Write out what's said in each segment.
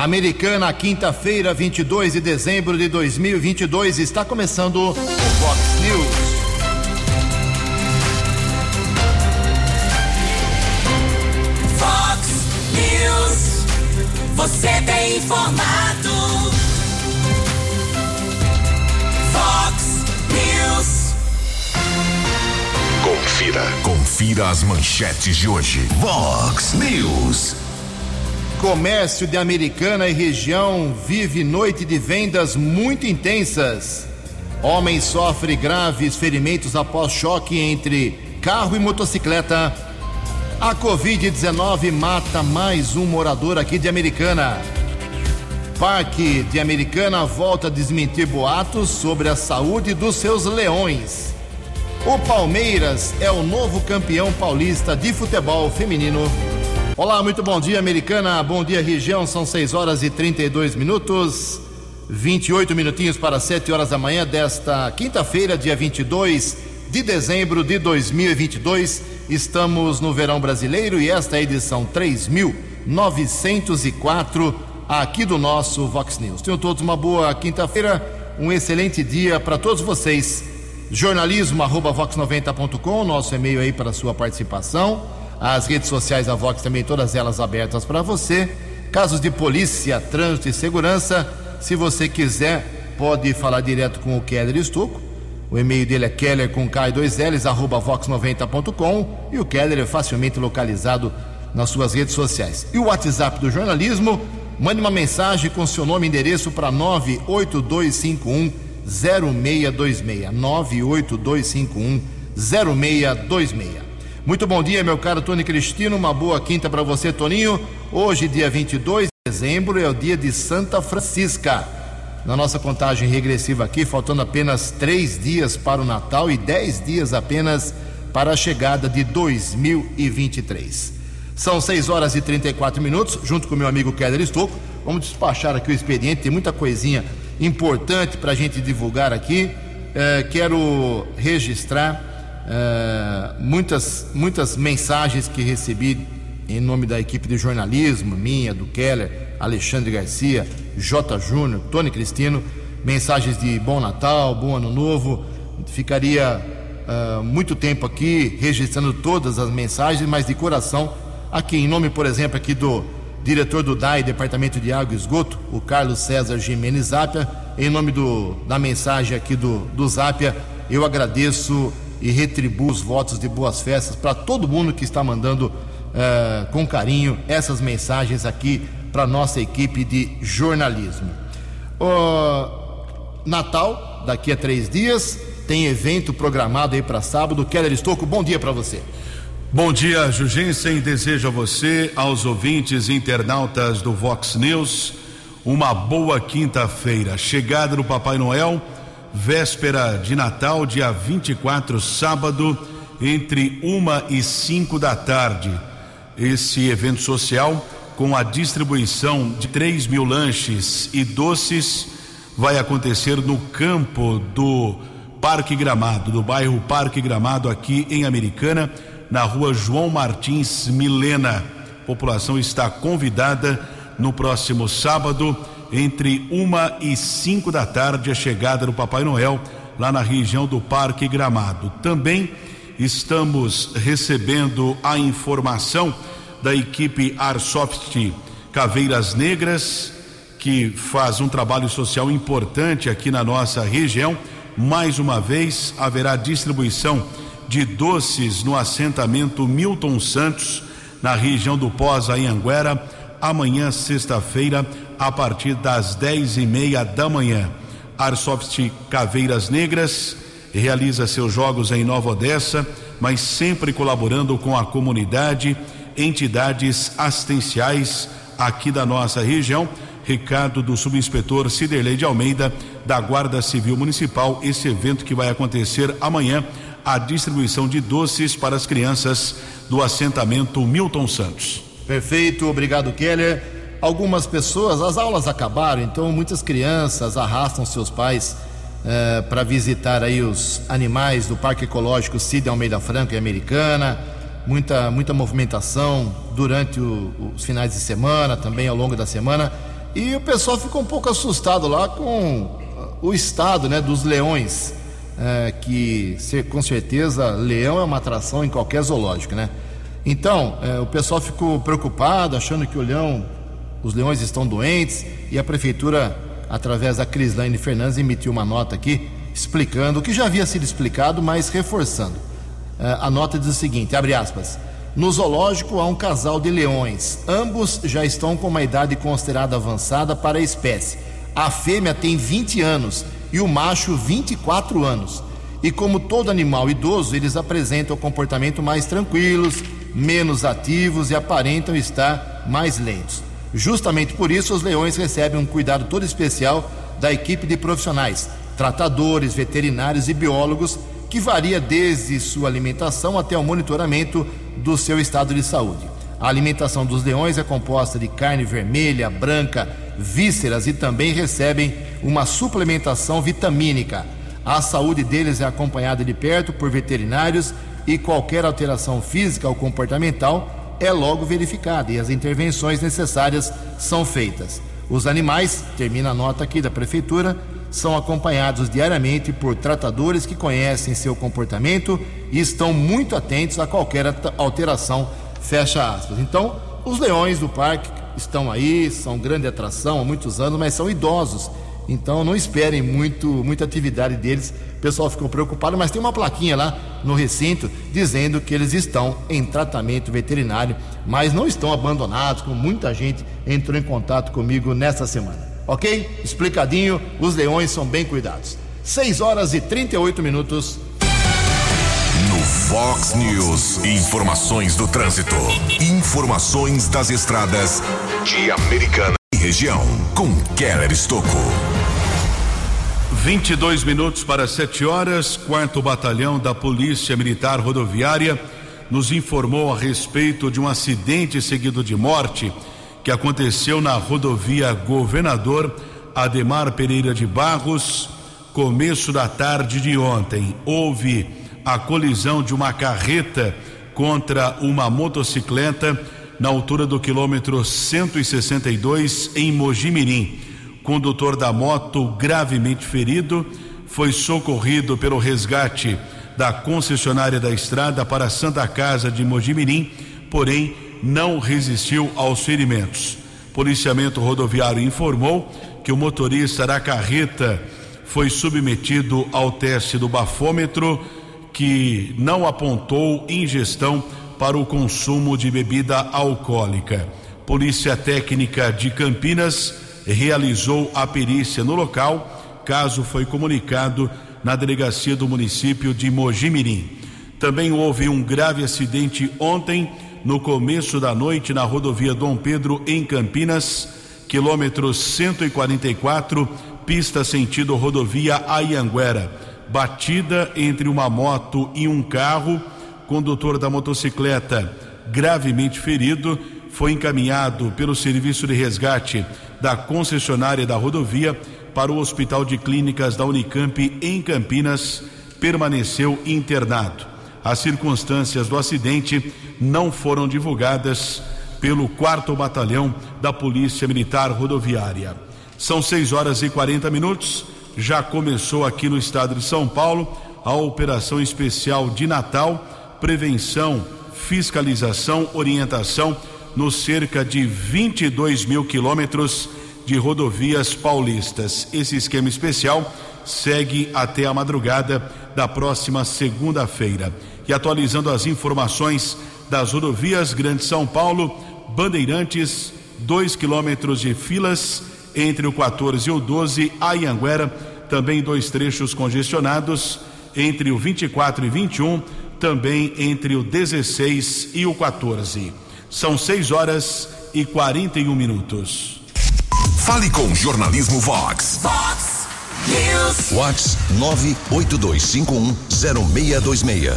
Americana, quinta-feira, 22 de dezembro de 2022, está começando o Fox News. Fox News. Você tem informado. Fox News. Confira. Confira as manchetes de hoje. Vox News. Comércio de Americana e região vive noite de vendas muito intensas. Homem sofre graves ferimentos após choque entre carro e motocicleta. A Covid-19 mata mais um morador aqui de Americana. Parque de Americana volta a desmentir boatos sobre a saúde dos seus leões. O Palmeiras é o novo campeão paulista de futebol feminino. Olá, muito bom dia, Americana. Bom dia, região. São 6 horas e 32 minutos. 28 minutinhos para 7 horas da manhã desta quinta-feira, dia 22 de dezembro de 2022. Estamos no verão brasileiro e esta é a edição 3904 aqui do nosso Vox News. Tenham todos uma boa quinta-feira, um excelente dia para todos vocês. Jornalismo arroba vox90.com, nosso e-mail aí para sua participação. As redes sociais da Vox também, todas elas abertas para você. Casos de polícia, trânsito e segurança, se você quiser, pode falar direto com o Keller Estuco. O e-mail dele é keller com K2Ls, arroba vox90.com e o Keller é facilmente localizado nas suas redes sociais. E o WhatsApp do jornalismo, mande uma mensagem com seu nome e endereço para 98251 0626. 98251 0626. Muito bom dia, meu caro Tony Cristino. Uma boa quinta para você, Toninho. Hoje, dia 22 de dezembro, é o dia de Santa Francisca. Na nossa contagem regressiva aqui, faltando apenas três dias para o Natal e dez dias apenas para a chegada de 2023. São 6 horas e 34 minutos, junto com meu amigo Keller Estocco. Vamos despachar aqui o expediente, tem muita coisinha importante para a gente divulgar aqui. Eh, quero registrar é, muitas, muitas mensagens que recebi em nome da equipe de jornalismo, minha, do Keller, Alexandre Garcia, J. Júnior, Tony Cristino, mensagens de bom Natal, bom Ano Novo. Ficaria uh, muito tempo aqui registrando todas as mensagens, mas de coração, aqui em nome, por exemplo, aqui do diretor do DAI, Departamento de Água e Esgoto, o Carlos César Jimenez Zápia, em nome do, da mensagem aqui do, do Zápia, eu agradeço e retribuo os votos de boas festas para todo mundo que está mandando uh, com carinho essas mensagens aqui para nossa equipe de jornalismo. Uh, Natal, daqui a três dias, tem evento programado aí para sábado. Keller Estocco, bom dia para você. Bom dia, Jugensen. Desejo a você, aos ouvintes e internautas do Vox News, uma boa quinta-feira. Chegada do Papai Noel véspera de Natal, dia 24, sábado, entre uma e cinco da tarde. Esse evento social, com a distribuição de 3 mil lanches e doces, vai acontecer no campo do Parque Gramado, do bairro Parque Gramado, aqui em Americana, na rua João Martins Milena. A população está convidada no próximo sábado entre uma e cinco da tarde a chegada do Papai Noel lá na região do Parque Gramado. Também estamos recebendo a informação da equipe Arsoft Caveiras Negras, que faz um trabalho social importante aqui na nossa região. Mais uma vez haverá distribuição de doces no assentamento Milton Santos, na região do Pós Anhanguera, amanhã, sexta-feira, a partir das dez e meia da manhã. Arsoft Caveiras Negras realiza seus jogos em Nova Odessa, mas sempre colaborando com a comunidade, entidades assistenciais aqui da nossa região. Recado do subinspetor Ciderley de Almeida, da Guarda Civil Municipal, esse evento que vai acontecer amanhã, a distribuição de doces para as crianças do assentamento Milton Santos. Perfeito, obrigado, Keller algumas pessoas, as aulas acabaram, então muitas crianças arrastam seus pais eh, para visitar aí os animais do Parque Ecológico Cid Almeida Franca e Americana, muita, muita movimentação durante o, os finais de semana, também ao longo da semana. E o pessoal ficou um pouco assustado lá com o estado né, dos leões, é, que com certeza leão é uma atração em qualquer zoológico, né? Então, é, o pessoal ficou preocupado, achando que o leão, os leões estão doentes, e a prefeitura, através da Crislaine Fernandes, emitiu uma nota aqui explicando o que já havia sido explicado, mas reforçando. É, a nota diz o seguinte: abre aspas. No zoológico há um casal de leões. Ambos já estão com uma idade considerada avançada para a espécie. A fêmea tem 20 anos e o macho 24 anos. E como todo animal idoso, eles apresentam comportamento mais tranquilos, menos ativos e aparentam estar mais lentos. Justamente por isso, os leões recebem um cuidado todo especial da equipe de profissionais, tratadores, veterinários e biólogos, que varia desde sua alimentação até o monitoramento do seu estado de saúde. A alimentação dos leões é composta de carne vermelha, branca, vísceras e também recebem uma suplementação vitamínica. A saúde deles é acompanhada de perto por veterinários e qualquer alteração física ou comportamental é logo verificada e as intervenções necessárias são feitas. Os animais, termina a nota aqui da prefeitura, são acompanhados diariamente por tratadores que conhecem seu comportamento e estão muito atentos a qualquer alteração. Fecha aspas. Então, os leões do parque estão aí, são grande atração há muitos anos, mas são idosos. Então, não esperem muito, muita atividade deles. O pessoal ficou preocupado, mas tem uma plaquinha lá no recinto dizendo que eles estão em tratamento veterinário, mas não estão abandonados, como muita gente entrou em contato comigo nesta semana ok? Explicadinho, os leões são bem cuidados. 6 horas e 38 minutos. No Fox News, informações do trânsito. Informações das estradas de Americana e região. Com Keller Estocco. 22 minutos para 7 horas. Quarto Batalhão da Polícia Militar Rodoviária nos informou a respeito de um acidente seguido de morte que aconteceu na rodovia Governador Ademar Pereira de Barros, começo da tarde de ontem. Houve a colisão de uma carreta contra uma motocicleta na altura do quilômetro 162 em Mojimirim. Condutor da moto gravemente ferido foi socorrido pelo resgate da concessionária da estrada para a Santa Casa de Mojimirim, porém não resistiu aos ferimentos. Policiamento rodoviário informou que o motorista da carreta foi submetido ao teste do bafômetro, que não apontou ingestão para o consumo de bebida alcoólica. Polícia Técnica de Campinas realizou a perícia no local. Caso foi comunicado na delegacia do município de Mojimirim. Também houve um grave acidente ontem no começo da noite na rodovia Dom Pedro, em Campinas, quilômetro 144, pista sentido rodovia Ayanguera. Batida entre uma moto e um carro, condutor da motocicleta gravemente ferido foi encaminhado pelo serviço de resgate da concessionária da rodovia para o Hospital de Clínicas da Unicamp em Campinas, permaneceu internado. As circunstâncias do acidente não foram divulgadas pelo 4 Batalhão da Polícia Militar Rodoviária. São 6 horas e 40 minutos. Já começou aqui no estado de São Paulo a operação especial de Natal, prevenção, fiscalização, orientação nos cerca de 22 mil quilômetros de rodovias paulistas. Esse esquema especial segue até a madrugada da próxima segunda-feira. E atualizando as informações das rodovias Grande São Paulo, Bandeirantes, 2 quilômetros de filas entre o 14 e o 12, Ayanguera, também dois trechos congestionados entre o 24 e 21, também entre o 16 e o 14. São 6 horas e 41 minutos. Fale com Jornalismo Vox. Fox News. Vox 982510626.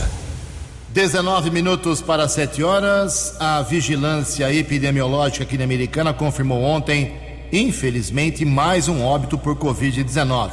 19 minutos para 7 horas. A vigilância epidemiológica aqui na Americana confirmou ontem, infelizmente, mais um óbito por Covid-19.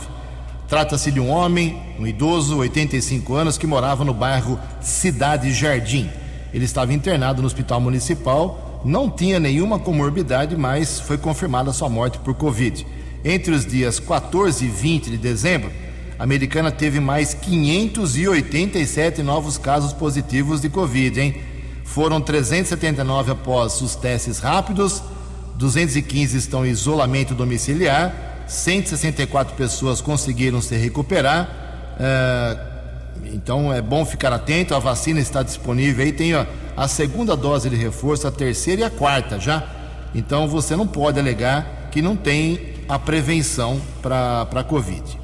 Trata-se de um homem, um idoso, 85 anos, que morava no bairro Cidade Jardim. Ele estava internado no hospital municipal não tinha nenhuma comorbidade, mas foi confirmada sua morte por Covid. Entre os dias 14 e 20 de dezembro, a americana teve mais 587 novos casos positivos de Covid, hein? Foram 379 após os testes rápidos, 215 estão em isolamento domiciliar, 164 pessoas conseguiram se recuperar. Uh, então é bom ficar atento, a vacina está disponível aí, tem a, a segunda dose de reforço, a terceira e a quarta já. Então você não pode alegar que não tem a prevenção para a Covid.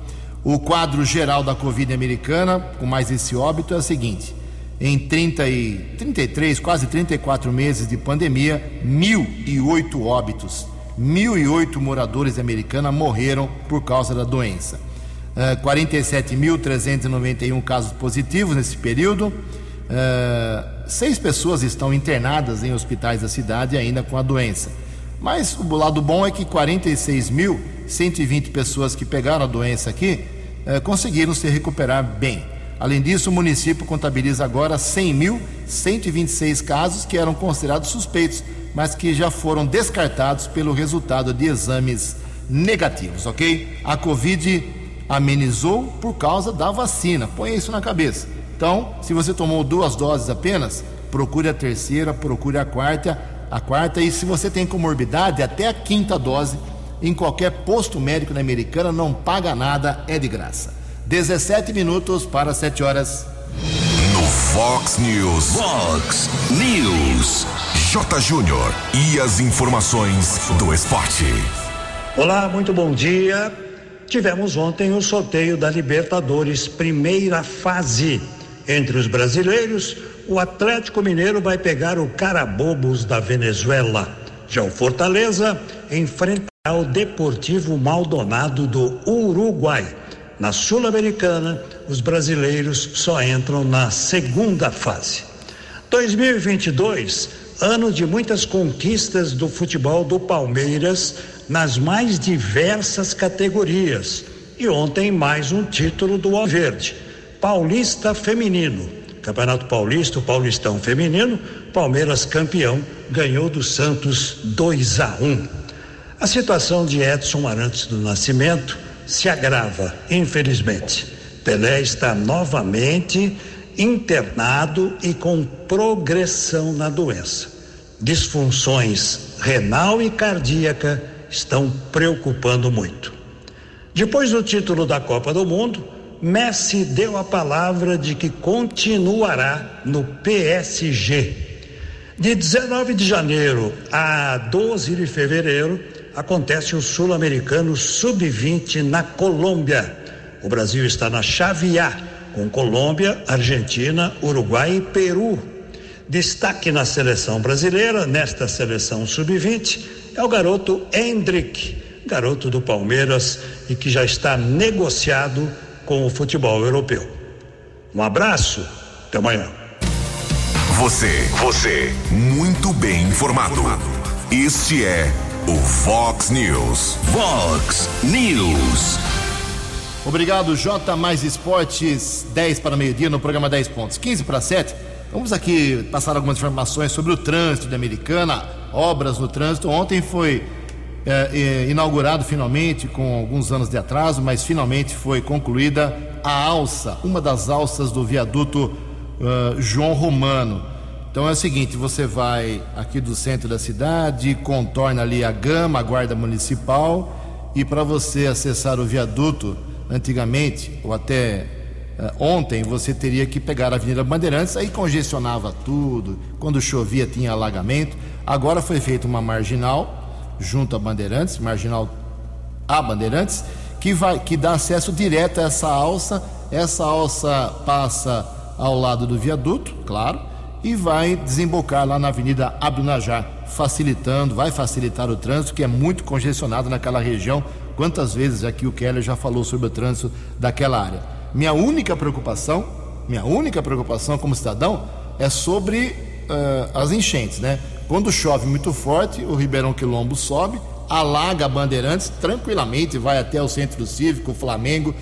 O quadro geral da Covid americana, com mais esse óbito, é o seguinte: em 30 e, 33, quase 34 meses de pandemia, 1.008 óbitos. 1.008 moradores americanos morreram por causa da doença. 47.391 casos positivos nesse período. seis pessoas estão internadas em hospitais da cidade ainda com a doença. Mas o lado bom é que 46.120 pessoas que pegaram a doença aqui conseguiram se recuperar bem. Além disso, o município contabiliza agora 100.126 casos que eram considerados suspeitos, mas que já foram descartados pelo resultado de exames negativos, ok? A Covid amenizou por causa da vacina. Põe isso na cabeça. Então, se você tomou duas doses apenas, procure a terceira, procure a quarta, a quarta e se você tem comorbidade, até a quinta dose em qualquer posto médico na Americana não paga nada, é de graça. 17 minutos para 7 horas. No Fox News. Fox News. J. Júnior e as informações do esporte. Olá, muito bom dia. Tivemos ontem o sorteio da Libertadores, primeira fase. Entre os brasileiros, o Atlético Mineiro vai pegar o Carabobos da Venezuela. Já o Fortaleza enfrentará o Deportivo Maldonado do Uruguai. Na Sul-Americana, os brasileiros só entram na segunda fase. 2022, ano de muitas conquistas do futebol do Palmeiras nas mais diversas categorias. E ontem mais um título do Alverde, Paulista Feminino. Campeonato Paulista, o Paulistão Feminino, Palmeiras campeão, ganhou do Santos 2 a 1. A situação de Edson Arantes do Nascimento se agrava, infelizmente. Pelé está novamente internado e com progressão na doença. Disfunções renal e cardíaca estão preocupando muito. Depois do título da Copa do Mundo, Messi deu a palavra de que continuará no PSG. De 19 de janeiro a 12 de fevereiro, acontece o Sul-Americano Sub-20 na Colômbia. O Brasil está na chave A, com Colômbia, Argentina, Uruguai e Peru. Destaque na seleção brasileira, nesta seleção Sub-20, é o garoto Hendrick, garoto do Palmeiras e que já está negociado com o futebol europeu. Um abraço, até amanhã. Você, você, muito bem informado. Este é o Fox News. Fox News. Obrigado, J mais Esportes, 10 para meio-dia no programa 10 pontos. 15 para 7. Vamos aqui passar algumas informações sobre o trânsito de Americana, obras no trânsito. Ontem foi é, é, inaugurado finalmente, com alguns anos de atraso, mas finalmente foi concluída a alça, uma das alças do viaduto uh, João Romano. Então é o seguinte: você vai aqui do centro da cidade, contorna ali a Gama, a Guarda Municipal, e para você acessar o viaduto, antigamente, ou até ontem, você teria que pegar a Avenida Bandeirantes, aí congestionava tudo, quando chovia tinha alagamento. Agora foi feita uma marginal junto a Bandeirantes, marginal a Bandeirantes, que, vai, que dá acesso direto a essa alça. Essa alça passa ao lado do viaduto, claro e vai desembocar lá na Avenida Abdunajar, facilitando, vai facilitar o trânsito que é muito congestionado naquela região. Quantas vezes aqui o Keller já falou sobre o trânsito daquela área? Minha única preocupação, minha única preocupação como cidadão é sobre uh, as enchentes, né? Quando chove muito forte, o Ribeirão Quilombo sobe, alaga Bandeirantes tranquilamente, vai até o Centro Cívico, o Flamengo,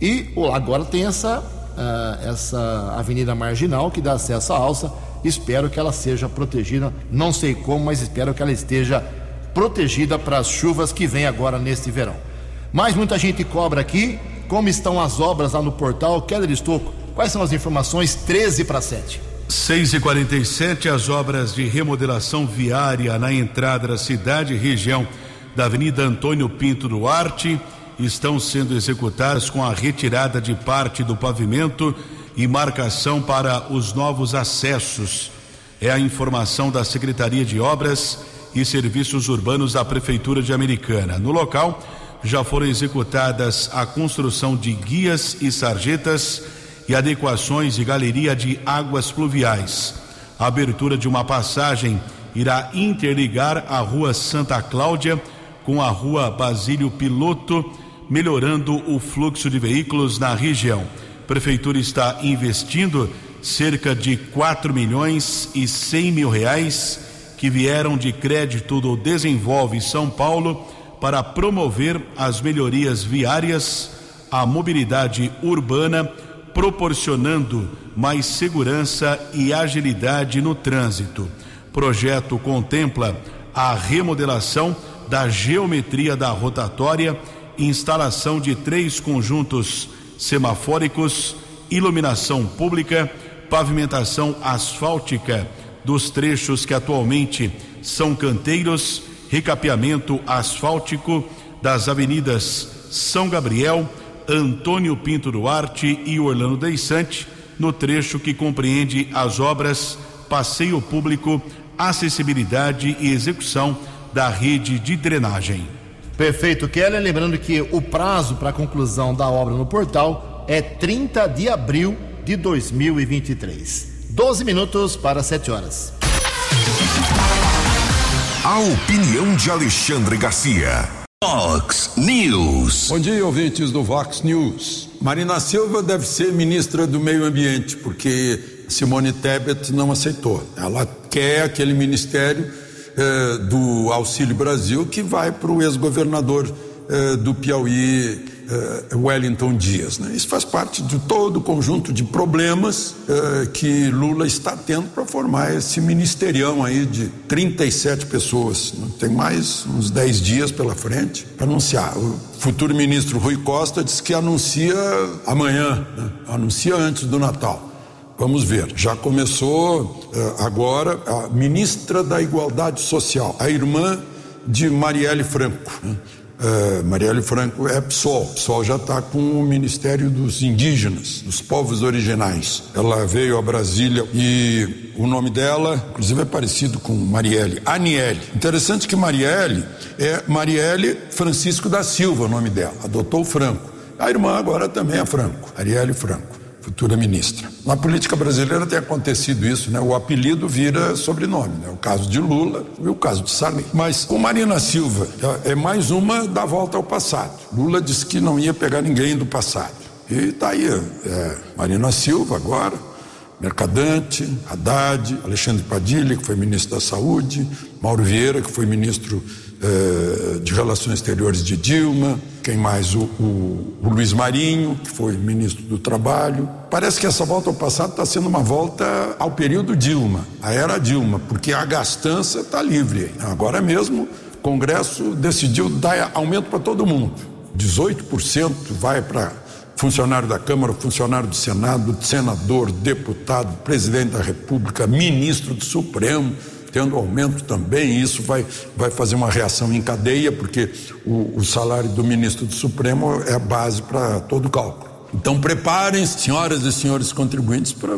e agora tem essa, uh, essa avenida marginal que dá acesso à alça Espero que ela seja protegida, não sei como, mas espero que ela esteja protegida para as chuvas que vêm agora neste verão. Mas muita gente cobra aqui como estão as obras lá no portal. Keller Estocco, quais são as informações? 13 para 7. 6 e 47 as obras de remodelação viária na entrada da cidade e região da Avenida Antônio Pinto Duarte estão sendo executadas com a retirada de parte do pavimento e marcação para os novos acessos. É a informação da Secretaria de Obras e Serviços Urbanos da Prefeitura de Americana. No local já foram executadas a construção de guias e sarjetas e adequações de galeria de águas pluviais. A abertura de uma passagem irá interligar a Rua Santa Cláudia com a Rua Basílio Piloto, melhorando o fluxo de veículos na região. A Prefeitura está investindo cerca de 4 milhões e 100 mil reais que vieram de crédito do Desenvolve São Paulo para promover as melhorias viárias, a mobilidade urbana, proporcionando mais segurança e agilidade no trânsito. Projeto contempla a remodelação da geometria da rotatória, instalação de três conjuntos semafóricos, iluminação pública, pavimentação asfáltica dos trechos que atualmente são canteiros recapeamento asfáltico das avenidas São Gabriel, Antônio Pinto Duarte e Orlando Deissante, no trecho que compreende as obras Passeio Público, Acessibilidade e Execução da rede de drenagem. Perfeito, Keller. Lembrando que o prazo para a conclusão da obra no portal é 30 de abril de 2023. 12 minutos para 7 horas. A opinião de Alexandre Garcia. Fox News. Bom dia, ouvintes do Vox News. Marina Silva deve ser ministra do Meio Ambiente, porque Simone Tebet não aceitou. Ela quer aquele ministério eh, do Auxílio Brasil que vai para o ex-governador eh, do Piauí, uh, Wellington Dias. Né? Isso faz parte de todo o conjunto de problemas uh, que Lula está tendo para formar esse ministerião aí de 37 pessoas. Né? Tem mais uns 10 dias pela frente para anunciar. O futuro ministro Rui Costa disse que anuncia amanhã, né? anuncia antes do Natal. Vamos ver. Já começou uh, agora a ministra da Igualdade Social, a irmã de Marielle Franco. Né? Uh, Marielle Franco é PSOL. PSOL já está com o Ministério dos Indígenas, dos Povos Originais. Ela veio a Brasília e o nome dela, inclusive, é parecido com Marielle, Aniele. Interessante que Marielle é Marielle Francisco da Silva, o nome dela. Adotou Franco. A irmã agora também é Franco, Arielle Franco futura ministra. Na política brasileira tem acontecido isso, né? O apelido vira sobrenome, né? O caso de Lula e o caso de Sarney. Mas com Marina Silva é mais uma da volta ao passado. Lula disse que não ia pegar ninguém do passado. E está aí, é, Marina Silva agora, Mercadante, Haddad, Alexandre Padilha, que foi ministro da Saúde, Mauro Vieira, que foi ministro eh, de Relações Exteriores de Dilma, quem mais? O, o, o, Luiz Marinho, que foi ministro do Trabalho. Parece que essa volta ao passado está sendo uma volta ao período Dilma, a era Dilma, porque a gastança está livre. Agora mesmo, o Congresso decidiu dar aumento para todo mundo. 18% vai para funcionário da Câmara, funcionário do Senado, senador, deputado, presidente da República, ministro do Supremo tendo aumento também, isso vai, vai fazer uma reação em cadeia, porque o, o salário do ministro do Supremo é a base para todo o cálculo. Então preparem-se, senhoras e senhores contribuintes, para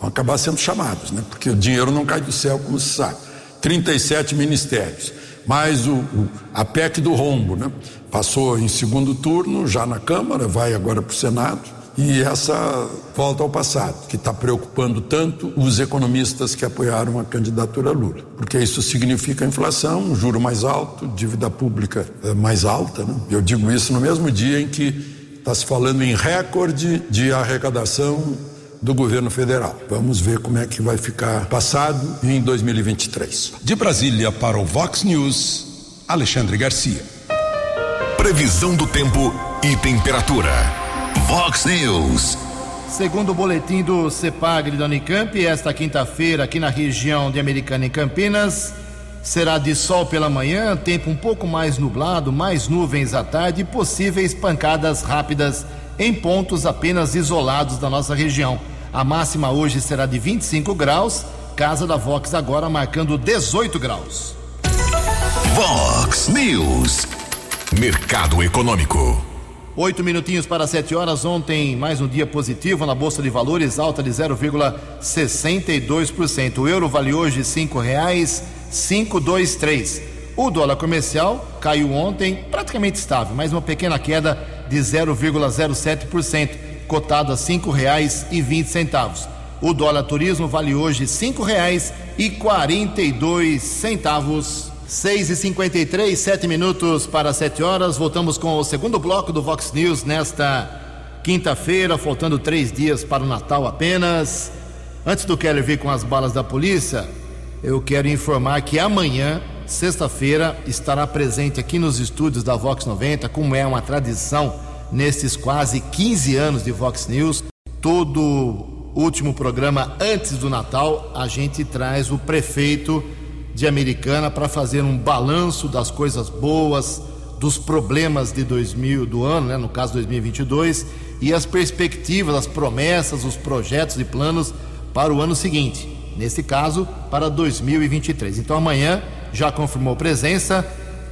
acabar sendo chamados, né? porque o dinheiro não cai do céu, como se sabe. 37 ministérios, mais o, o, a PEC do rombo, né? Passou em segundo turno, já na Câmara, vai agora para o Senado e essa volta ao passado, que está preocupando tanto os economistas que apoiaram a candidatura Lula, porque isso significa inflação, um juro mais alto, dívida pública eh, mais alta. Né? Eu digo isso no mesmo dia em que está se falando em recorde de arrecadação do governo federal. Vamos ver como é que vai ficar passado em 2023. De Brasília para o Vox News, Alexandre Garcia. Previsão do tempo e temperatura. Vox News. Segundo o boletim do CEPAGRE da Unicamp, esta quinta-feira, aqui na região de Americana em Campinas, será de sol pela manhã, tempo um pouco mais nublado, mais nuvens à tarde e possíveis pancadas rápidas em pontos apenas isolados da nossa região. A máxima hoje será de 25 graus, casa da Vox agora marcando 18 graus. Vox News. Mercado Econômico. Oito minutinhos para sete horas. Ontem, mais um dia positivo na Bolsa de Valores, alta de 0,62%. O euro vale hoje R$ 5,523. O dólar comercial caiu ontem, praticamente estável, mas uma pequena queda de 0,07%, cotado a R$ 5,20. O dólar turismo vale hoje R$ 5,42. 6 e 53 sete minutos para sete horas. Voltamos com o segundo bloco do Vox News nesta quinta-feira, faltando três dias para o Natal apenas. Antes do Keller vir com as balas da polícia, eu quero informar que amanhã, sexta-feira, estará presente aqui nos estúdios da Vox 90, como é uma tradição nesses quase 15 anos de Vox News. Todo último programa antes do Natal, a gente traz o prefeito de Americana para fazer um balanço das coisas boas, dos problemas de 2000 do ano, né, no caso 2022, e as perspectivas, as promessas, os projetos e planos para o ano seguinte. Nesse caso, para 2023. Então amanhã já confirmou presença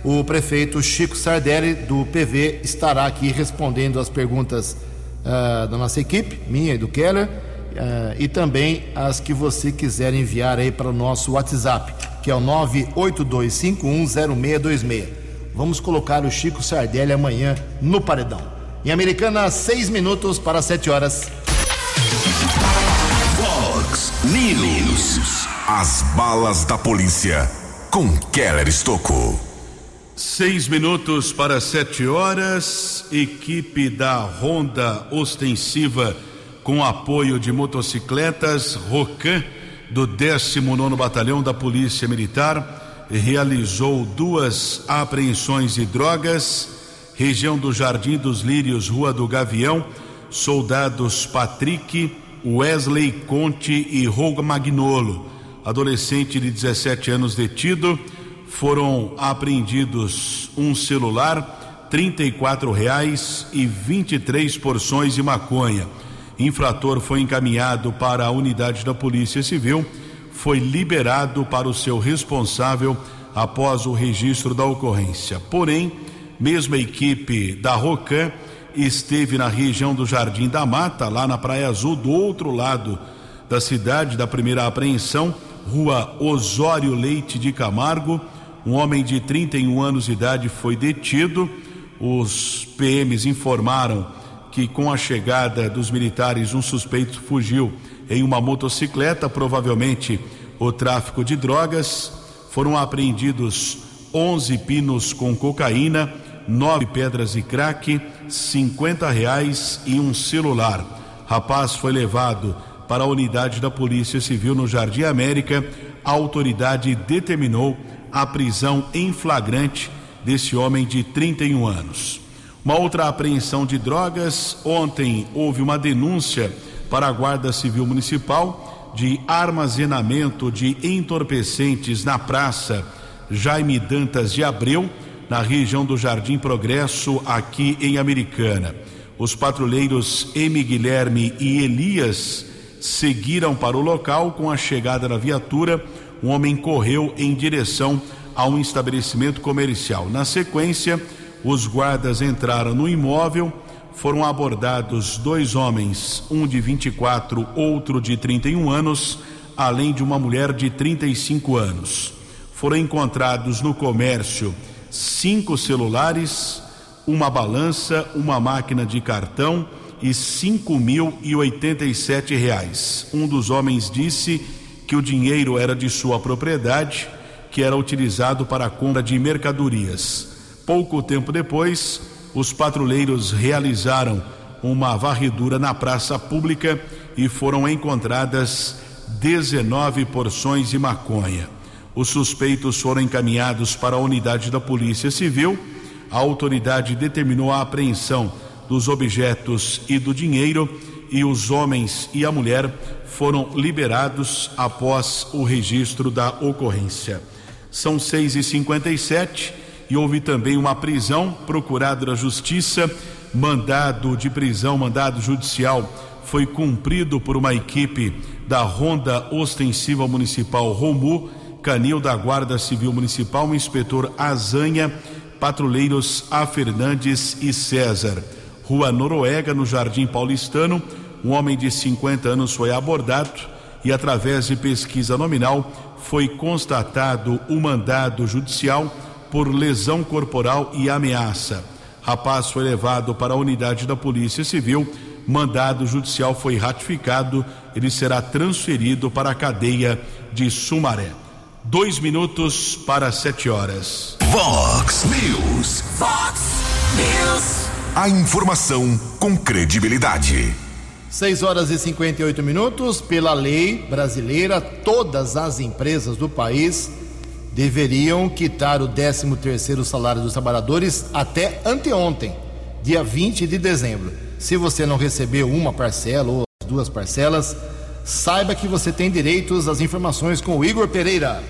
o prefeito Chico Sardelli do PV estará aqui respondendo as perguntas uh, da nossa equipe, minha e do Keller, uh, e também as que você quiser enviar aí para o nosso WhatsApp que é o 982510626. Vamos colocar o Chico Sardelli amanhã no paredão. Em Americana, seis minutos para sete horas. Fox News. As balas da polícia com Keller Estocou. Seis minutos para sete horas. Equipe da Honda Ostensiva com apoio de motocicletas Rocan do 19 Batalhão da Polícia Militar realizou duas apreensões de drogas, região do Jardim dos Lírios, Rua do Gavião, soldados Patrick, Wesley Conte e Roga Magnolo, adolescente de 17 anos detido, foram apreendidos um celular, R$ reais e 23 porções de maconha. Infrator foi encaminhado para a unidade da Polícia Civil, foi liberado para o seu responsável após o registro da ocorrência. Porém, mesmo a equipe da Rocan esteve na região do Jardim da Mata, lá na Praia Azul, do outro lado da cidade, da primeira apreensão, rua Osório Leite de Camargo. Um homem de 31 anos de idade foi detido. Os PMs informaram que com a chegada dos militares um suspeito fugiu em uma motocicleta, provavelmente o tráfico de drogas. Foram apreendidos 11 pinos com cocaína, nove pedras de crack, 50 reais e um celular. Rapaz foi levado para a unidade da Polícia Civil no Jardim América. A autoridade determinou a prisão em flagrante desse homem de 31 anos. Uma outra apreensão de drogas. Ontem houve uma denúncia para a Guarda Civil Municipal de armazenamento de entorpecentes na praça Jaime Dantas de Abreu, na região do Jardim Progresso, aqui em Americana. Os patrulheiros M. Guilherme e Elias seguiram para o local. Com a chegada da viatura, um homem correu em direção a um estabelecimento comercial. Na sequência, os guardas entraram no imóvel, foram abordados dois homens, um de 24, outro de 31 anos, além de uma mulher de 35 anos. Foram encontrados no comércio cinco celulares, uma balança, uma máquina de cartão e cinco mil e oitenta e sete reais. Um dos homens disse que o dinheiro era de sua propriedade, que era utilizado para a compra de mercadorias. Pouco tempo depois, os patrulheiros realizaram uma varredura na praça pública e foram encontradas 19 porções de maconha. Os suspeitos foram encaminhados para a unidade da Polícia Civil. A autoridade determinou a apreensão dos objetos e do dinheiro e os homens e a mulher foram liberados após o registro da ocorrência. São 6 e 57 e houve também uma prisão procurada da justiça. Mandado de prisão, mandado judicial foi cumprido por uma equipe da Ronda Ostensiva Municipal Romu, canil da Guarda Civil Municipal, o inspetor Azanha, patrulheiros A. Fernandes e César. Rua Noruega, no Jardim Paulistano, um homem de 50 anos foi abordado e, através de pesquisa nominal, foi constatado o mandado judicial por lesão corporal e ameaça. Rapaz foi levado para a unidade da Polícia Civil. Mandado judicial foi ratificado. Ele será transferido para a cadeia de Sumaré. Dois minutos para sete horas. Vox News. Fox News. A informação com credibilidade. 6 horas e 58 minutos. Pela lei brasileira, todas as empresas do país deveriam quitar o 13º salário dos trabalhadores até anteontem, dia 20 de dezembro. Se você não recebeu uma parcela ou as duas parcelas, saiba que você tem direitos às informações com o Igor Pereira.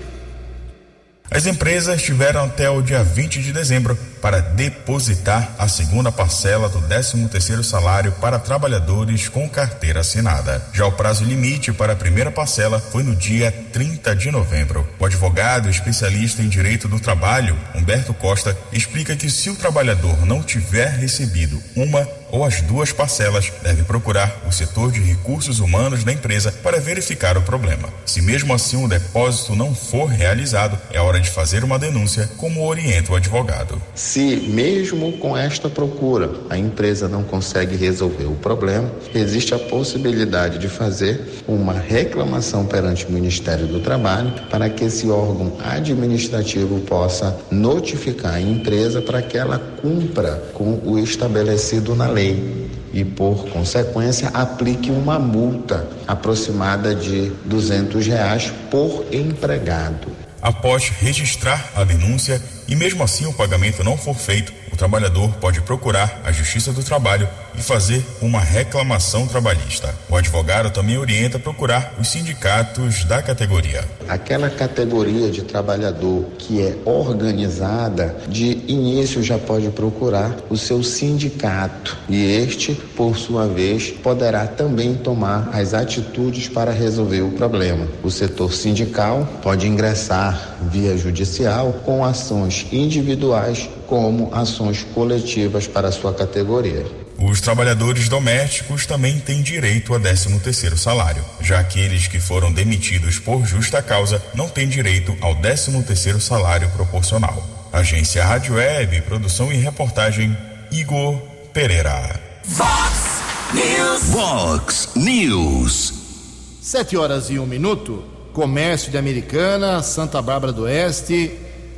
As empresas tiveram até o dia 20 de dezembro para depositar a segunda parcela do 13º salário para trabalhadores com carteira assinada. Já o prazo limite para a primeira parcela foi no dia 30 de novembro. O advogado especialista em direito do trabalho, Humberto Costa, explica que se o trabalhador não tiver recebido uma ou as duas parcelas, deve procurar o setor de recursos humanos da empresa para verificar o problema. Se mesmo assim o depósito não for realizado, é hora de fazer uma denúncia, como orienta o advogado. Se mesmo com esta procura a empresa não consegue resolver o problema, existe a possibilidade de fazer uma reclamação perante o Ministério do Trabalho para que esse órgão administrativo possa notificar a empresa para que ela cumpra com o estabelecido na lei e, por consequência, aplique uma multa aproximada de 200 reais por empregado. Após registrar a denúncia e mesmo assim o pagamento não for feito, o trabalhador pode procurar a Justiça do Trabalho e fazer uma reclamação trabalhista. O advogado também orienta procurar os sindicatos da categoria. Aquela categoria de trabalhador que é organizada, de início já pode procurar o seu sindicato e este, por sua vez, poderá também tomar as atitudes para resolver o problema. O setor sindical pode ingressar via judicial com ações individuais como ações coletivas para a sua categoria. Os trabalhadores domésticos também têm direito a 13º salário. Já aqueles que foram demitidos por justa causa não têm direito ao 13º salário proporcional. Agência Rádio Web, produção e reportagem Igor Pereira. Fox News. Vox News. 7 horas e um minuto. Comércio de Americana, Santa Bárbara do Oeste,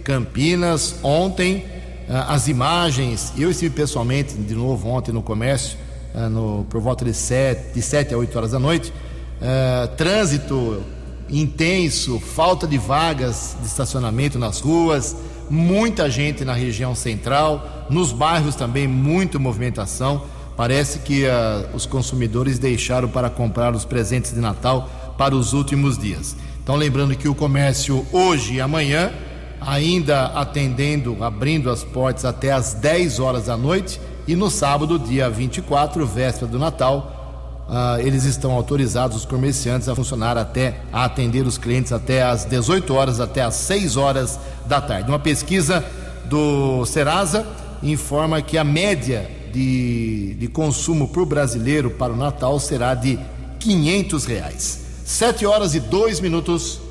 Campinas, ontem ah, as imagens, eu estive pessoalmente de novo ontem no comércio, ah, no, por volta de 7, de 7 a 8 horas da noite. Ah, trânsito intenso, falta de vagas de estacionamento nas ruas, muita gente na região central, nos bairros também, muita movimentação. Parece que os consumidores deixaram para comprar os presentes de Natal para os últimos dias. Então, lembrando que o comércio hoje e amanhã ainda atendendo, abrindo as portas até às 10 horas da noite. E no sábado, dia 24, véspera do Natal, uh, eles estão autorizados, os comerciantes, a funcionar até, a atender os clientes até às 18 horas, até às 6 horas da tarde. Uma pesquisa do Serasa informa que a média de, de consumo para o brasileiro para o Natal será de 500 reais. 7 horas e 2 minutos.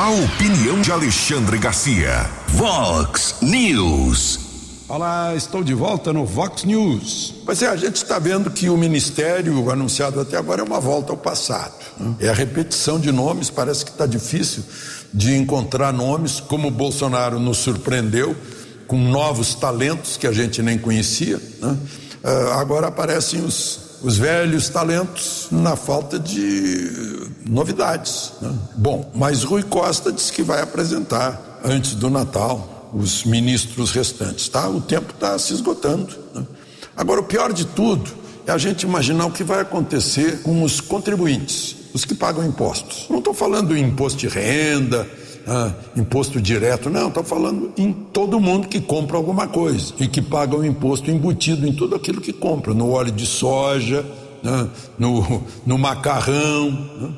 A opinião de Alexandre Garcia. Vox News. Olá, estou de volta no Vox News. Pois é, a gente está vendo que o ministério anunciado até agora é uma volta ao passado. Né? É a repetição de nomes, parece que está difícil de encontrar nomes, como o Bolsonaro nos surpreendeu com novos talentos que a gente nem conhecia. Né? Uh, agora aparecem os os velhos talentos na falta de novidades. Né? Bom, mas Rui Costa disse que vai apresentar antes do Natal os ministros restantes, tá? O tempo está se esgotando. Né? Agora, o pior de tudo é a gente imaginar o que vai acontecer com os contribuintes, os que pagam impostos. Não estou falando em imposto de renda, ah, imposto direto, não, estou falando em todo mundo que compra alguma coisa e que paga o imposto embutido em tudo aquilo que compra, no óleo de soja, né, no, no macarrão. Né?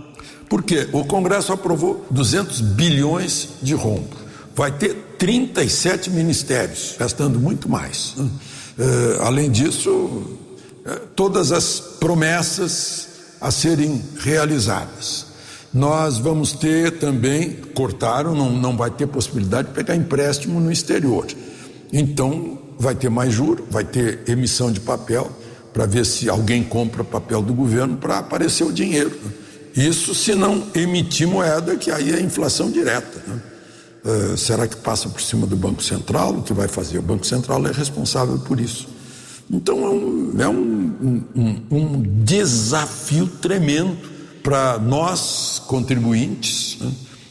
Por quê? O Congresso aprovou 200 bilhões de rombo. Vai ter 37 ministérios, gastando muito mais. Né? Eh, além disso, eh, todas as promessas a serem realizadas. Nós vamos ter também, cortaram, não, não vai ter possibilidade de pegar empréstimo no exterior. Então, vai ter mais juro, vai ter emissão de papel para ver se alguém compra papel do governo para aparecer o dinheiro. Isso se não emitir moeda, que aí é inflação direta. Né? Uh, será que passa por cima do Banco Central? O que vai fazer? O Banco Central é responsável por isso. Então é um, é um, um, um desafio tremendo para nós, contribuintes, né,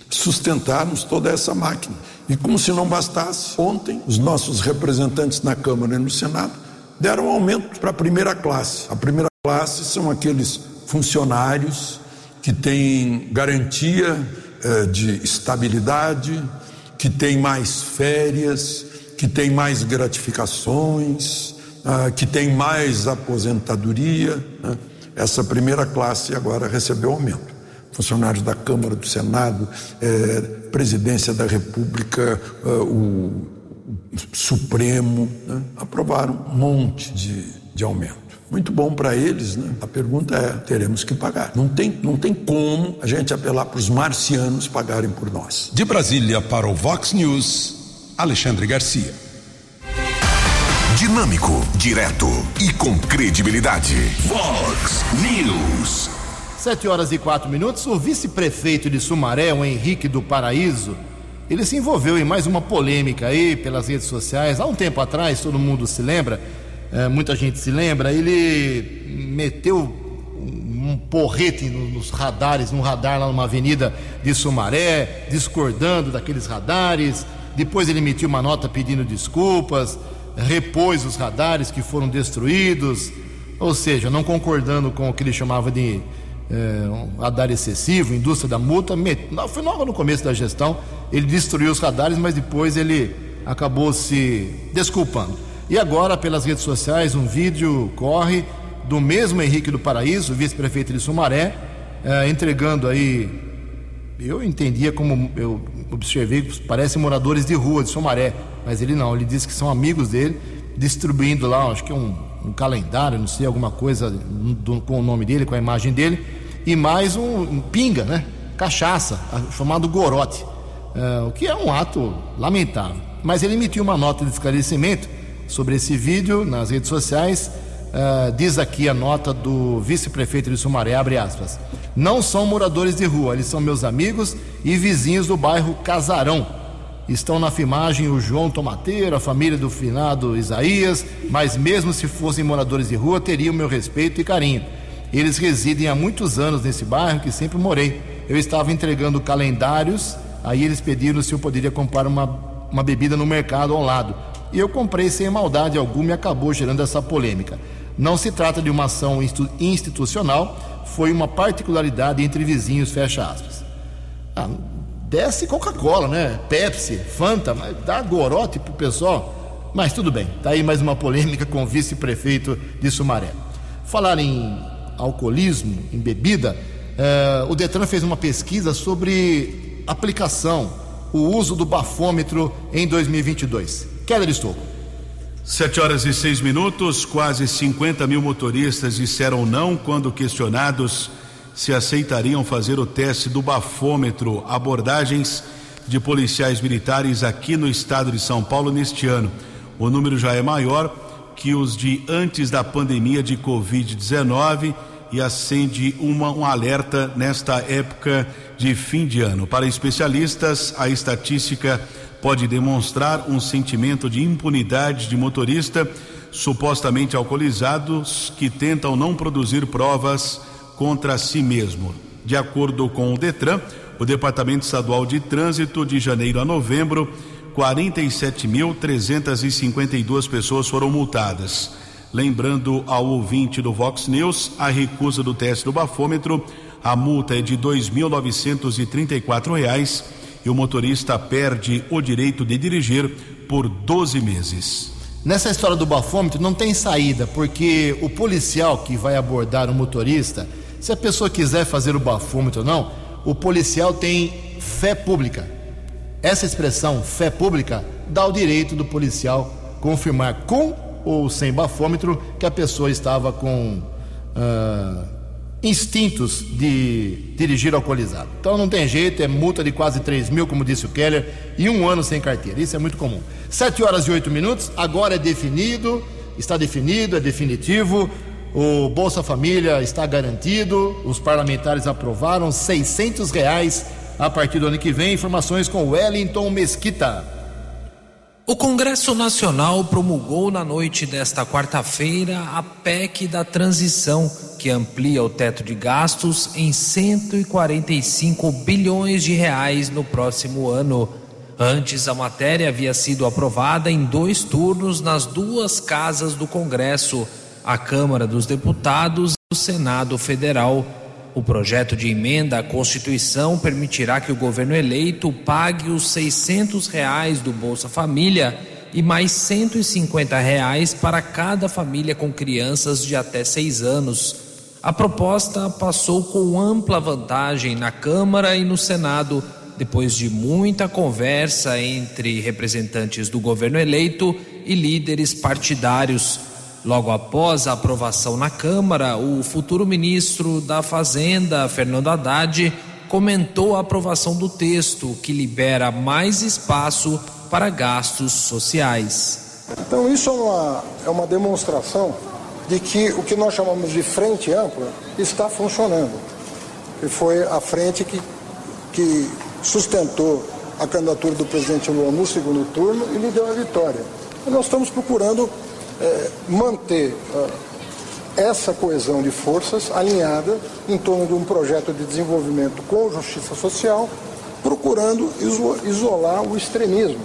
sustentarmos toda essa máquina. E como se não bastasse, ontem os nossos representantes na Câmara e no Senado deram um aumento para a primeira classe. A primeira classe são aqueles funcionários que têm garantia eh, de estabilidade, que têm mais férias, que têm mais gratificações, ah, que têm mais aposentadoria. Né? Essa primeira classe agora recebeu aumento. Funcionários da Câmara, do Senado, eh, Presidência da República, eh, o Supremo, né? aprovaram um monte de, de aumento. Muito bom para eles, né? A pergunta é: teremos que pagar. Não tem, não tem como a gente apelar para os marcianos pagarem por nós. De Brasília para o Vox News, Alexandre Garcia. Dinâmico, direto e com credibilidade. Vox News. Sete horas e quatro minutos. O vice-prefeito de Sumaré, o Henrique do Paraíso, ele se envolveu em mais uma polêmica aí pelas redes sociais. Há um tempo atrás, todo mundo se lembra, é, muita gente se lembra, ele meteu um porrete nos radares, num radar lá numa avenida de Sumaré, discordando daqueles radares. Depois ele emitiu uma nota pedindo desculpas, repôs os radares que foram destruídos, ou seja, não concordando com o que ele chamava de é, um radar excessivo, indústria da multa. Met... Foi logo no começo da gestão, ele destruiu os radares, mas depois ele acabou se desculpando. E agora, pelas redes sociais, um vídeo corre do mesmo Henrique do Paraíso, vice-prefeito de Sumaré, eh, entregando aí. Eu entendia como eu observei, parece moradores de rua de Sumaré, mas ele não, ele disse que são amigos dele, distribuindo lá, acho que um, um calendário, não sei, alguma coisa do, com o nome dele, com a imagem dele, e mais um, um pinga, né? Cachaça, chamado Gorote, eh, o que é um ato lamentável. Mas ele emitiu uma nota de esclarecimento sobre esse vídeo nas redes sociais. Uh, diz aqui a nota do vice-prefeito de Sumaré, abre aspas. Não são moradores de rua, eles são meus amigos e vizinhos do bairro Casarão. Estão na filmagem o João Tomateiro, a família do finado Isaías, mas mesmo se fossem moradores de rua, teriam meu respeito e carinho. Eles residem há muitos anos nesse bairro que sempre morei. Eu estava entregando calendários, aí eles pediram se eu poderia comprar uma, uma bebida no mercado ao lado e eu comprei sem maldade alguma e acabou gerando essa polêmica. Não se trata de uma ação institucional, foi uma particularidade entre vizinhos, fecha aspas. Ah, desce Coca-Cola, né? Pepsi, Fanta, mas dá gorote pro pessoal. Mas tudo bem, tá aí mais uma polêmica com o vice-prefeito de Sumaré. Falar em alcoolismo, em bebida, eh, o Detran fez uma pesquisa sobre aplicação, o uso do bafômetro em 2022. Keller Estouco. Sete horas e seis minutos, quase 50 mil motoristas disseram não quando questionados se aceitariam fazer o teste do bafômetro, abordagens de policiais militares aqui no estado de São Paulo neste ano. O número já é maior que os de antes da pandemia de Covid-19 e acende uma, um alerta nesta época de fim de ano. Para especialistas, a estatística pode demonstrar um sentimento de impunidade de motorista supostamente alcoolizados que tentam não produzir provas contra si mesmo. De acordo com o Detran, o Departamento Estadual de Trânsito, de janeiro a novembro, 47.352 pessoas foram multadas. Lembrando ao ouvinte do Vox News, a recusa do teste do bafômetro, a multa é de R$ 2.934 e o motorista perde o direito de dirigir por 12 meses. Nessa história do bafômetro não tem saída, porque o policial que vai abordar o motorista, se a pessoa quiser fazer o bafômetro ou não, o policial tem fé pública. Essa expressão, fé pública, dá o direito do policial confirmar com ou sem bafômetro que a pessoa estava com uh, instintos de dirigir alcoolizado. Então não tem jeito, é multa de quase 3 mil, como disse o Keller, e um ano sem carteira. Isso é muito comum. 7 horas e 8 minutos, agora é definido, está definido, é definitivo. O Bolsa Família está garantido, os parlamentares aprovaram 600 reais a partir do ano que vem. Informações com Wellington Mesquita. O Congresso Nacional promulgou na noite desta quarta-feira a PEC da transição, que amplia o teto de gastos em 145 bilhões de reais no próximo ano. Antes, a matéria havia sido aprovada em dois turnos nas duas casas do Congresso a Câmara dos Deputados e o Senado Federal. O projeto de emenda à Constituição permitirá que o governo eleito pague os 600 reais do Bolsa Família e mais 150 reais para cada família com crianças de até seis anos. A proposta passou com ampla vantagem na Câmara e no Senado, depois de muita conversa entre representantes do governo eleito e líderes partidários. Logo após a aprovação na Câmara, o futuro ministro da Fazenda, Fernando Haddad, comentou a aprovação do texto, que libera mais espaço para gastos sociais. Então, isso é uma, é uma demonstração de que o que nós chamamos de frente ampla está funcionando. E foi a frente que, que sustentou a candidatura do presidente Lula no segundo turno e lhe deu a vitória. E nós estamos procurando é, manter é, essa coesão de forças alinhada em torno de um projeto de desenvolvimento com justiça social, procurando isolar o extremismo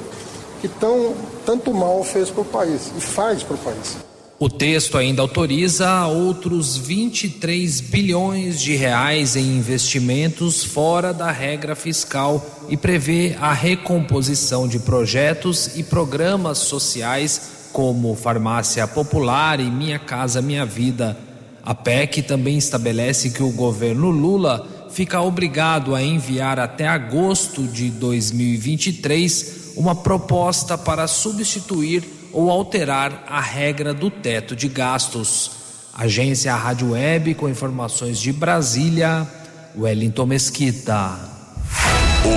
que tão, tanto mal fez para o país e faz para o país. O texto ainda autoriza outros 23 bilhões de reais em investimentos fora da regra fiscal e prevê a recomposição de projetos e programas sociais como Farmácia Popular e Minha Casa Minha Vida. A PEC também estabelece que o governo Lula fica obrigado a enviar até agosto de 2023 uma proposta para substituir ou alterar a regra do teto de gastos. Agência Rádio Web com informações de Brasília, Wellington Mesquita.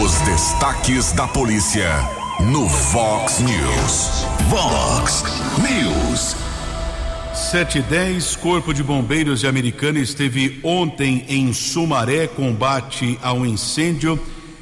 Os destaques da polícia no Vox News. Vox. 710, Corpo de Bombeiros de Americana esteve ontem em Sumaré combate a um incêndio,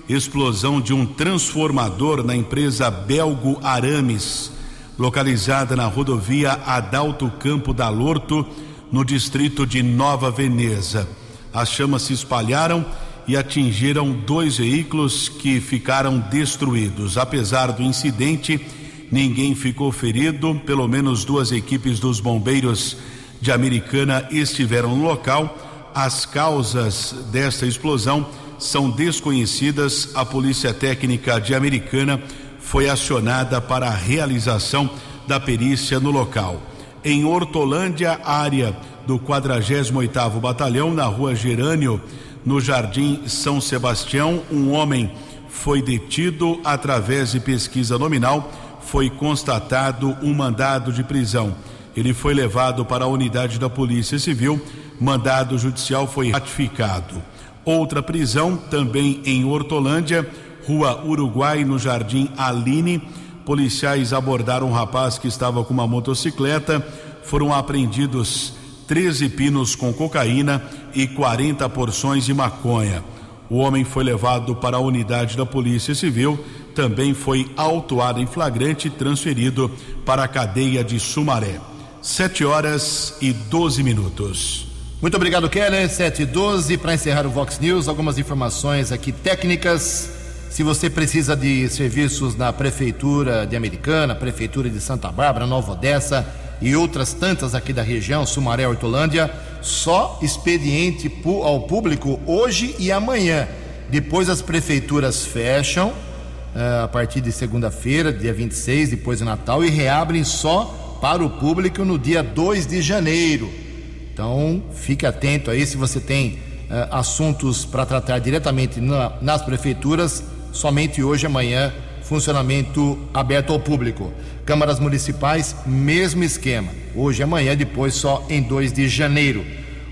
explosão de um transformador na empresa Belgo Arames, localizada na rodovia Adalto Campo da Lorto, no distrito de Nova Veneza. As chamas se espalharam e atingiram dois veículos que ficaram destruídos. Apesar do incidente, ninguém ficou ferido. Pelo menos duas equipes dos bombeiros de Americana estiveram no local. As causas desta explosão são desconhecidas. A Polícia Técnica de Americana foi acionada para a realização da perícia no local. Em Hortolândia, área do 48º Batalhão, na rua Gerânio, no Jardim São Sebastião, um homem foi detido através de pesquisa nominal, foi constatado um mandado de prisão. Ele foi levado para a unidade da Polícia Civil, mandado judicial foi ratificado. Outra prisão, também em Hortolândia, Rua Uruguai, no Jardim Aline. Policiais abordaram um rapaz que estava com uma motocicleta. Foram apreendidos 13 pinos com cocaína e 40 porções de maconha. O homem foi levado para a unidade da Polícia Civil, também foi autuado em flagrante e transferido para a cadeia de Sumaré. 7 horas e 12 minutos. Muito obrigado, Keller. 7 e 12. Para encerrar o Vox News, algumas informações aqui técnicas. Se você precisa de serviços na Prefeitura de Americana, Prefeitura de Santa Bárbara, Nova Odessa, e outras tantas aqui da região, Sumaré, Hortolândia, só expediente ao público hoje e amanhã. Depois as prefeituras fecham a partir de segunda-feira, dia 26, depois do Natal, e reabrem só para o público no dia 2 de janeiro. Então, fique atento aí se você tem uh, assuntos para tratar diretamente na, nas prefeituras, somente hoje e amanhã, funcionamento aberto ao público. Câmaras municipais, mesmo esquema. Hoje e amanhã, depois só em 2 de janeiro.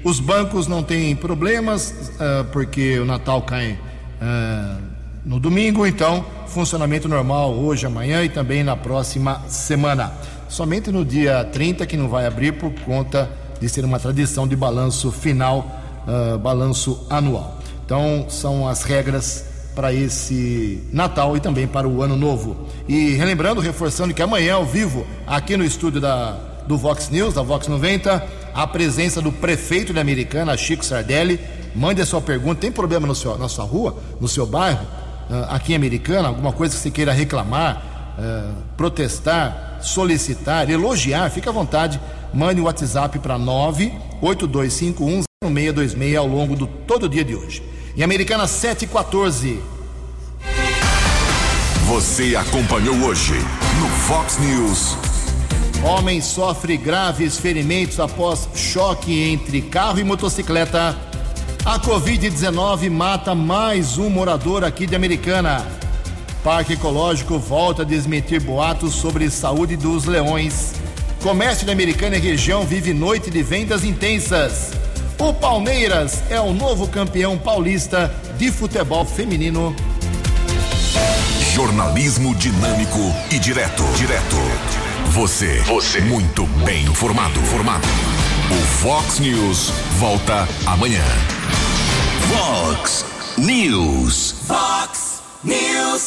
Os bancos não têm problemas, uh, porque o Natal cai uh, no domingo, então funcionamento normal hoje, amanhã e também na próxima semana. Somente no dia 30 que não vai abrir por conta de ser uma tradição de balanço final, uh, balanço anual. Então são as regras para esse Natal e também para o Ano Novo. E relembrando, reforçando que amanhã ao vivo, aqui no estúdio da, do Vox News, da Vox 90, a presença do prefeito de Americana, Chico Sardelli. Mande a sua pergunta. Tem problema no seu, na sua rua, no seu bairro, aqui em Americana? Alguma coisa que você queira reclamar, uh, protestar, solicitar, elogiar? Fique à vontade. Mande o um WhatsApp para 982510626 ao longo do todo o dia de hoje. Em Americana 714. Você acompanhou hoje no Fox News. Homem sofre graves ferimentos após choque entre carro e motocicleta. A Covid-19 mata mais um morador aqui de Americana. Parque Ecológico volta a desmentir boatos sobre saúde dos leões. Comércio da Americana e região vive noite de vendas intensas. O Palmeiras é o novo campeão paulista de futebol feminino. Jornalismo dinâmico e direto. Direto. Você. Você. Muito bem informado. Formado. O Fox News volta amanhã. Fox News. Fox News.